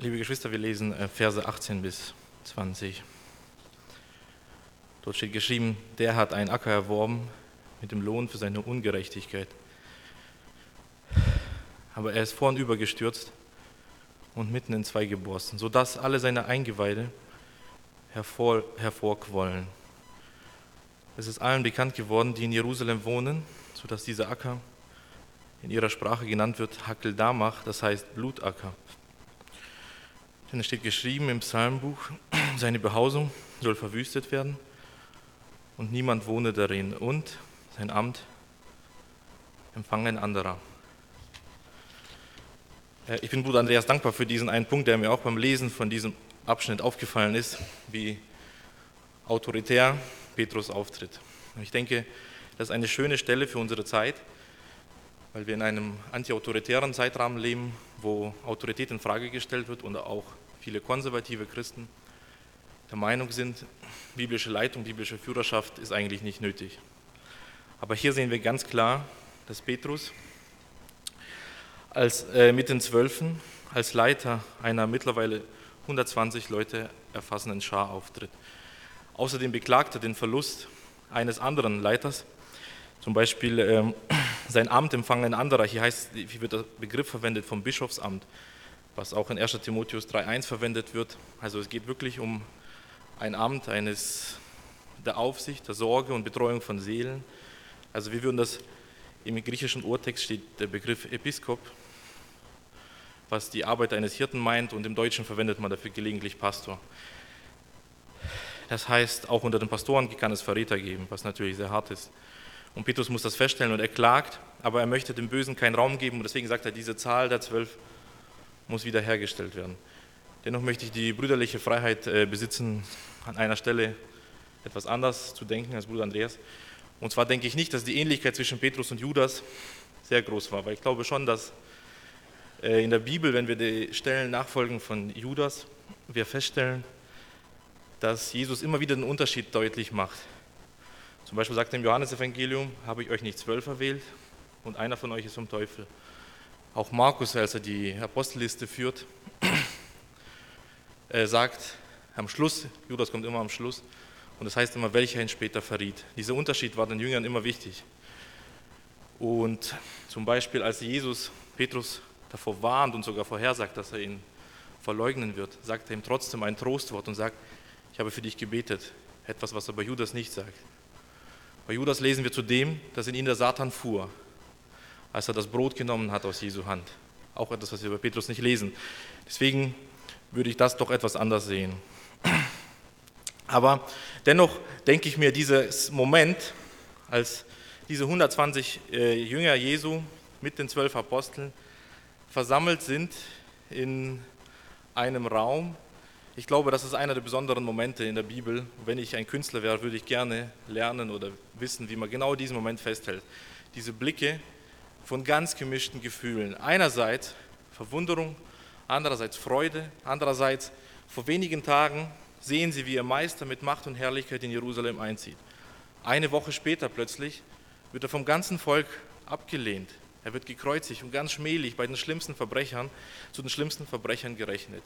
Liebe Geschwister, wir lesen äh, Verse 18 bis 20. Dort steht geschrieben, der hat einen Acker erworben mit dem Lohn für seine Ungerechtigkeit. Aber er ist vornüber gestürzt und mitten in zwei geborsten, sodass alle seine Eingeweide hervor, hervorquollen. Es ist allen bekannt geworden, die in Jerusalem wohnen, sodass dieser Acker in ihrer Sprache genannt wird Hakeldamach, das heißt Blutacker. Denn es steht geschrieben im Psalmbuch, seine Behausung soll verwüstet werden und niemand wohne darin und sein Amt empfange ein anderer. Äh, ich bin Bruder Andreas dankbar für diesen einen Punkt, der mir auch beim Lesen von diesem Abschnitt aufgefallen ist, wie autoritär Petrus auftritt. Ich denke, das ist eine schöne Stelle für unsere Zeit, weil wir in einem antiautoritären Zeitrahmen leben, wo Autorität in Frage gestellt wird und auch viele konservative Christen der Meinung sind, biblische Leitung, biblische Führerschaft ist eigentlich nicht nötig. Aber hier sehen wir ganz klar, dass Petrus als, äh, mit den Zwölfen als Leiter einer mittlerweile 120 Leute erfassenden Schar auftritt. Außerdem beklagt er den Verlust eines anderen Leiters, zum Beispiel ähm, sein Amt empfangen ein anderer. Hier, heißt, hier wird der Begriff verwendet vom Bischofsamt, was auch in 1. Timotheus 3.1 verwendet wird. Also es geht wirklich um ein Amt eines der Aufsicht, der Sorge und Betreuung von Seelen. Also wir würden das im griechischen Urtext steht der Begriff Episkop, was die Arbeit eines Hirten meint und im Deutschen verwendet man dafür gelegentlich Pastor. Das heißt, auch unter den Pastoren kann es Verräter geben, was natürlich sehr hart ist. Und Petrus muss das feststellen und er klagt, aber er möchte dem Bösen keinen Raum geben und deswegen sagt er, diese Zahl der zwölf muss wiederhergestellt werden. Dennoch möchte ich die brüderliche Freiheit äh, besitzen, an einer Stelle etwas anders zu denken als Bruder Andreas. Und zwar denke ich nicht, dass die Ähnlichkeit zwischen Petrus und Judas sehr groß war, weil ich glaube schon, dass äh, in der Bibel, wenn wir die Stellen nachfolgen von Judas, wir feststellen, dass Jesus immer wieder den Unterschied deutlich macht. Zum Beispiel sagt er im Johannesevangelium, habe ich euch nicht zwölf erwählt und einer von euch ist vom Teufel. Auch Markus, als er die Apostelliste führt, sagt am Schluss, Judas kommt immer am Schluss, und das heißt immer, welcher ihn später verriet. Dieser Unterschied war den Jüngern immer wichtig. Und zum Beispiel, als Jesus Petrus davor warnt und sogar vorhersagt, dass er ihn verleugnen wird, sagt er ihm trotzdem ein Trostwort und sagt, ich habe für dich gebetet. Etwas, was er bei Judas nicht sagt. Bei Judas lesen wir zudem, dass in ihn der Satan fuhr, als er das Brot genommen hat aus Jesu Hand. Auch etwas, was wir bei Petrus nicht lesen. Deswegen würde ich das doch etwas anders sehen. Aber dennoch denke ich mir, dieses Moment, als diese 120 äh, Jünger Jesu mit den zwölf Aposteln versammelt sind in einem Raum, ich glaube, das ist einer der besonderen Momente in der Bibel. Wenn ich ein Künstler wäre, würde ich gerne lernen oder wissen, wie man genau diesen Moment festhält. Diese Blicke von ganz gemischten Gefühlen. Einerseits Verwunderung, andererseits Freude, andererseits vor wenigen Tagen sehen sie, wie ihr Meister mit Macht und Herrlichkeit in Jerusalem einzieht. Eine Woche später plötzlich wird er vom ganzen Volk abgelehnt. Er wird gekreuzigt und ganz schmählich bei den schlimmsten Verbrechern zu den schlimmsten Verbrechern gerechnet.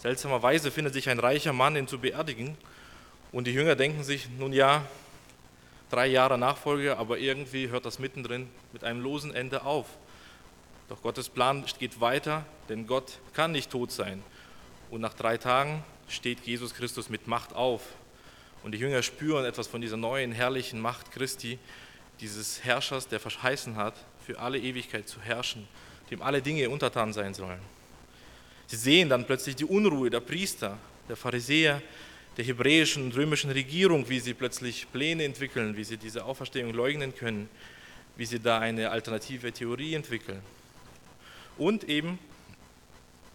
Seltsamerweise findet sich ein reicher Mann, ihn zu beerdigen. Und die Jünger denken sich, nun ja, drei Jahre Nachfolge, aber irgendwie hört das mittendrin mit einem losen Ende auf. Doch Gottes Plan geht weiter, denn Gott kann nicht tot sein. Und nach drei Tagen steht Jesus Christus mit Macht auf. Und die Jünger spüren etwas von dieser neuen, herrlichen Macht Christi, dieses Herrschers, der verheißen hat, für alle Ewigkeit zu herrschen, dem alle Dinge untertan sein sollen. Sie sehen dann plötzlich die Unruhe der Priester, der Pharisäer, der hebräischen und römischen Regierung, wie sie plötzlich Pläne entwickeln, wie sie diese Auferstehung leugnen können, wie sie da eine alternative Theorie entwickeln. Und eben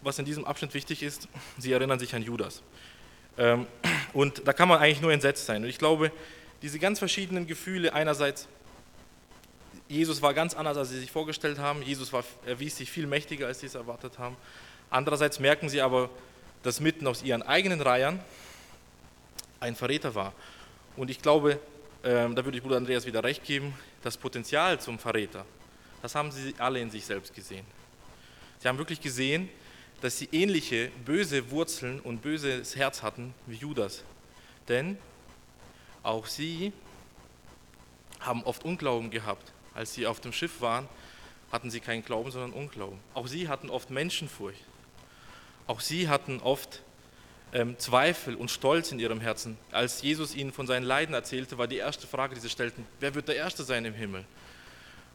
was in diesem Abschnitt wichtig ist, sie erinnern sich an Judas. Ähm, und da kann man eigentlich nur entsetzt sein. Und ich glaube, diese ganz verschiedenen Gefühle, einerseits, Jesus war ganz anders, als sie sich vorgestellt haben, Jesus war, erwies sich viel mächtiger, als sie es erwartet haben. Andererseits merken sie aber, dass mitten aus ihren eigenen Reihen ein Verräter war. Und ich glaube, ähm, da würde ich Bruder Andreas wieder recht geben, das Potenzial zum Verräter, das haben sie alle in sich selbst gesehen. Sie haben wirklich gesehen, dass sie ähnliche böse Wurzeln und böses Herz hatten wie Judas. Denn auch sie haben oft Unglauben gehabt. Als sie auf dem Schiff waren, hatten sie keinen Glauben, sondern Unglauben. Auch sie hatten oft Menschenfurcht. Auch sie hatten oft ähm, Zweifel und Stolz in ihrem Herzen. Als Jesus ihnen von seinen Leiden erzählte, war die erste Frage, die sie stellten, wer wird der Erste sein im Himmel?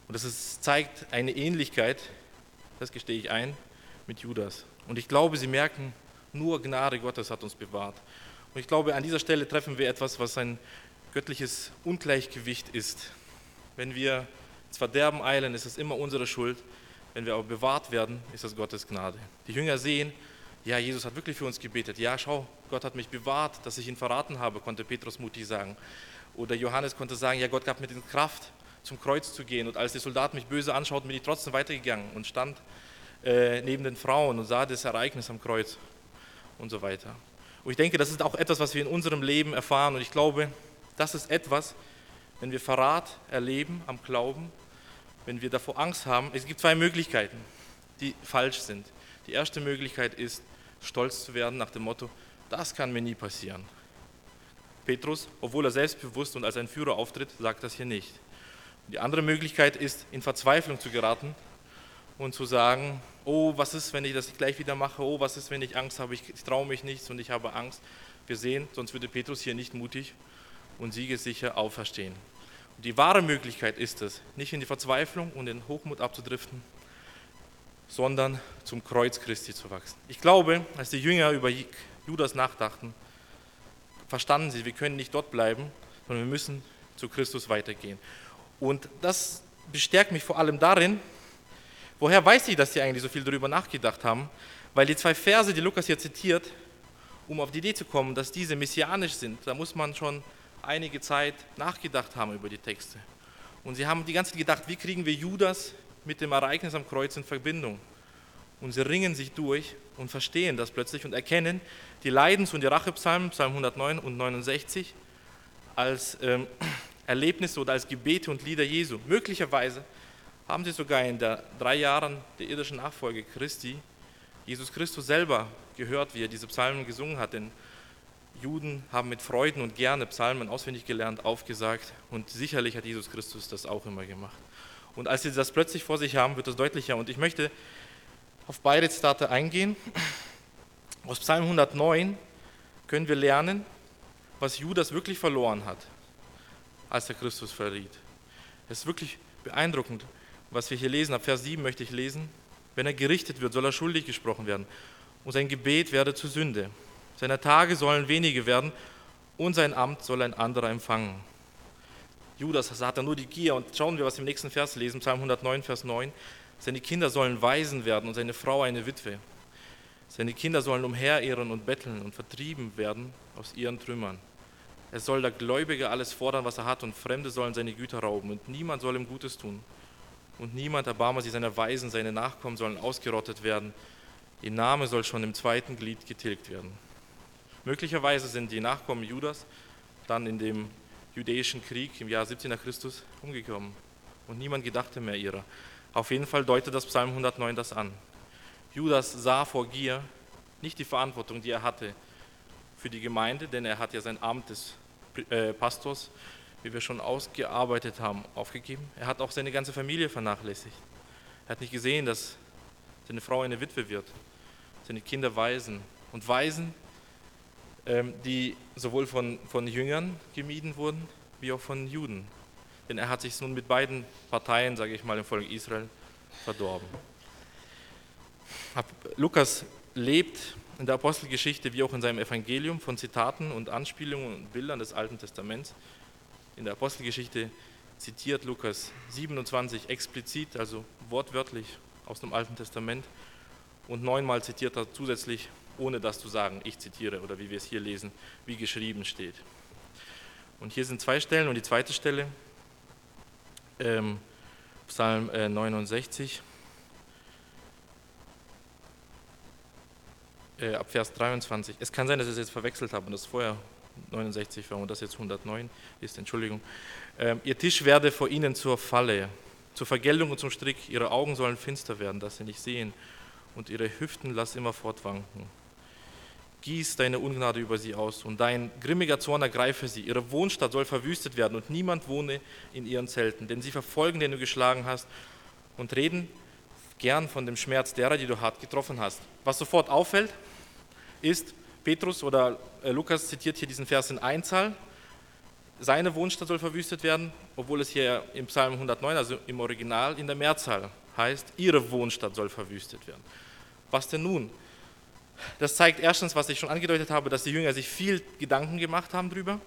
Und das ist, zeigt eine Ähnlichkeit, das gestehe ich ein, mit Judas. Und ich glaube, sie merken, nur Gnade Gottes hat uns bewahrt. Und ich glaube, an dieser Stelle treffen wir etwas, was ein göttliches Ungleichgewicht ist. Wenn wir ins Verderben eilen, ist es immer unsere Schuld. Wenn wir aber bewahrt werden, ist das Gottes Gnade. Die Jünger sehen, ja, Jesus hat wirklich für uns gebetet. Ja, schau, Gott hat mich bewahrt, dass ich ihn verraten habe, konnte Petrus mutig sagen. Oder Johannes konnte sagen, ja, Gott gab mir die Kraft, zum Kreuz zu gehen. Und als die Soldaten mich böse anschauten, bin ich trotzdem weitergegangen und stand äh, neben den Frauen und sah das Ereignis am Kreuz und so weiter. Und ich denke, das ist auch etwas, was wir in unserem Leben erfahren. Und ich glaube, das ist etwas, wenn wir Verrat erleben am Glauben, wenn wir davor Angst haben. Es gibt zwei Möglichkeiten, die falsch sind. Die erste Möglichkeit ist, stolz zu werden nach dem Motto, das kann mir nie passieren. Petrus, obwohl er selbstbewusst und als ein Führer auftritt, sagt das hier nicht. Die andere Möglichkeit ist, in Verzweiflung zu geraten und zu sagen, oh, was ist, wenn ich das gleich wieder mache, oh, was ist, wenn ich Angst habe, ich, ich traue mich nichts und ich habe Angst. Wir sehen, sonst würde Petrus hier nicht mutig und siegessicher auferstehen. Und die wahre Möglichkeit ist es, nicht in die Verzweiflung und in Hochmut abzudriften, sondern zum Kreuz Christi zu wachsen. Ich glaube, als die Jünger über Judas nachdachten, verstanden sie, wir können nicht dort bleiben, sondern wir müssen zu Christus weitergehen. Und das bestärkt mich vor allem darin, woher weiß ich, dass sie eigentlich so viel darüber nachgedacht haben? Weil die zwei Verse, die Lukas hier zitiert, um auf die Idee zu kommen, dass diese messianisch sind, da muss man schon einige Zeit nachgedacht haben über die Texte. Und sie haben die ganze Zeit gedacht, wie kriegen wir Judas mit dem Ereignis am Kreuz in Verbindung. Und sie ringen sich durch und verstehen das plötzlich und erkennen die Leidens- und die Rachepsalmen, Psalm 109 und 69, als ähm, Erlebnisse oder als Gebete und Lieder Jesu. Möglicherweise haben sie sogar in den drei Jahren der irdischen Nachfolge Christi Jesus Christus selber gehört, wie er diese Psalmen gesungen hat. Denn Juden haben mit Freuden und gerne Psalmen auswendig gelernt, aufgesagt und sicherlich hat Jesus Christus das auch immer gemacht. Und als sie das plötzlich vor sich haben, wird das deutlicher. Und ich möchte auf beide Zitate eingehen. Aus Psalm 109 können wir lernen, was Judas wirklich verloren hat, als er Christus verriet. Es ist wirklich beeindruckend, was wir hier lesen. Ab Vers 7 möchte ich lesen. Wenn er gerichtet wird, soll er schuldig gesprochen werden. Und sein Gebet werde zur Sünde. Seine Tage sollen wenige werden und sein Amt soll ein anderer empfangen. Judas hatte nur die Gier. Und schauen wir, was wir im nächsten Vers lesen, Psalm 109, Vers 9. Seine Kinder sollen Waisen werden und seine Frau eine Witwe. Seine Kinder sollen umherirren und betteln und vertrieben werden aus ihren Trümmern. Es soll der Gläubige alles fordern, was er hat, und Fremde sollen seine Güter rauben, und niemand soll ihm Gutes tun. Und niemand erbarme sich seiner Weisen, seine Nachkommen sollen ausgerottet werden. Ihr Name soll schon im zweiten Glied getilgt werden. Möglicherweise sind die Nachkommen Judas dann in dem jüdischen Krieg im Jahr 17 nach Christus umgekommen und niemand gedachte mehr ihrer. Auf jeden Fall deutet das Psalm 109 das an. Judas sah vor Gier nicht die Verantwortung, die er hatte für die Gemeinde, denn er hat ja sein Amt des äh, Pastors, wie wir schon ausgearbeitet haben, aufgegeben. Er hat auch seine ganze Familie vernachlässigt. Er hat nicht gesehen, dass seine Frau eine Witwe wird, seine Kinder Waisen. Und Waisen die sowohl von, von Jüngern gemieden wurden, wie auch von Juden. Denn er hat sich nun mit beiden Parteien, sage ich mal, im Volk Israel verdorben. Lukas lebt in der Apostelgeschichte wie auch in seinem Evangelium von Zitaten und Anspielungen und Bildern des Alten Testaments. In der Apostelgeschichte zitiert Lukas 27 explizit, also wortwörtlich aus dem Alten Testament und neunmal zitiert er zusätzlich ohne das zu sagen, ich zitiere oder wie wir es hier lesen, wie geschrieben steht. Und hier sind zwei Stellen und die zweite Stelle, ähm, Psalm äh, 69, äh, ab Vers 23. Es kann sein, dass ich es jetzt verwechselt habe und das vorher 69 war und das jetzt 109 ist, Entschuldigung. Ähm, ihr Tisch werde vor ihnen zur Falle, zur Vergeltung und zum Strick. Ihre Augen sollen finster werden, dass sie nicht sehen und ihre Hüften lass immer fortwanken. Gieß deine Ungnade über sie aus und dein grimmiger Zorn ergreife sie. Ihre Wohnstadt soll verwüstet werden und niemand wohne in ihren Zelten, denn sie verfolgen, den du geschlagen hast und reden gern von dem Schmerz derer, die du hart getroffen hast. Was sofort auffällt, ist, Petrus oder äh, Lukas zitiert hier diesen Vers in Einzahl. Seine Wohnstadt soll verwüstet werden, obwohl es hier im Psalm 109, also im Original, in der Mehrzahl heißt, ihre Wohnstadt soll verwüstet werden. Was denn nun? Das zeigt erstens, was ich schon angedeutet habe, dass die Jünger sich viel Gedanken gemacht haben darüber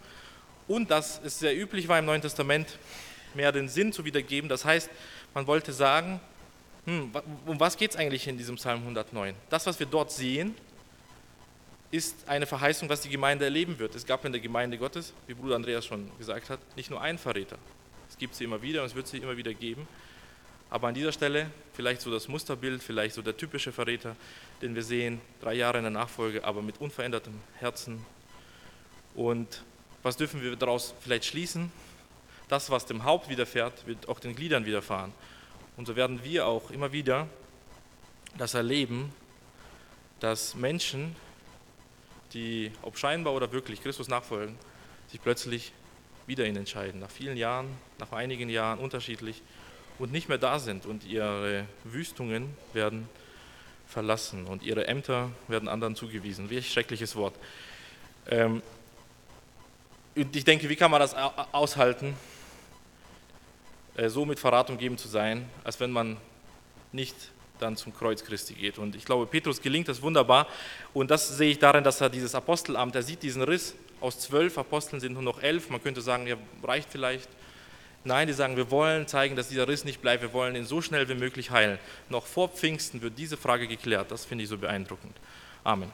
und dass es sehr üblich war im Neuen Testament, mehr den Sinn zu wiedergeben. Das heißt, man wollte sagen, hm, um was geht es eigentlich in diesem Psalm 109? Das, was wir dort sehen, ist eine Verheißung, was die Gemeinde erleben wird. Es gab in der Gemeinde Gottes, wie Bruder Andreas schon gesagt hat, nicht nur einen Verräter. Es gibt sie immer wieder und es wird sie immer wieder geben. Aber an dieser Stelle vielleicht so das Musterbild, vielleicht so der typische Verräter, den wir sehen, drei Jahre in der Nachfolge, aber mit unverändertem Herzen. Und was dürfen wir daraus vielleicht schließen? Das, was dem Haupt widerfährt, wird auch den Gliedern widerfahren. Und so werden wir auch immer wieder das erleben, dass Menschen, die ob scheinbar oder wirklich Christus nachfolgen, sich plötzlich wieder ihn entscheiden, nach vielen Jahren, nach einigen Jahren unterschiedlich und nicht mehr da sind und ihre Wüstungen werden verlassen und ihre Ämter werden anderen zugewiesen. Welch schreckliches Wort. Ähm, und ich denke, wie kann man das aushalten, äh, so mit Verrat umgeben zu sein, als wenn man nicht dann zum Kreuz Christi geht. Und ich glaube, Petrus gelingt das wunderbar. Und das sehe ich darin, dass er dieses Apostelamt, er sieht diesen Riss. Aus zwölf Aposteln sind nur noch elf. Man könnte sagen, ja, reicht vielleicht. Nein, die sagen, wir wollen zeigen, dass dieser Riss nicht bleibt. Wir wollen ihn so schnell wie möglich heilen. Noch vor Pfingsten wird diese Frage geklärt. Das finde ich so beeindruckend. Amen.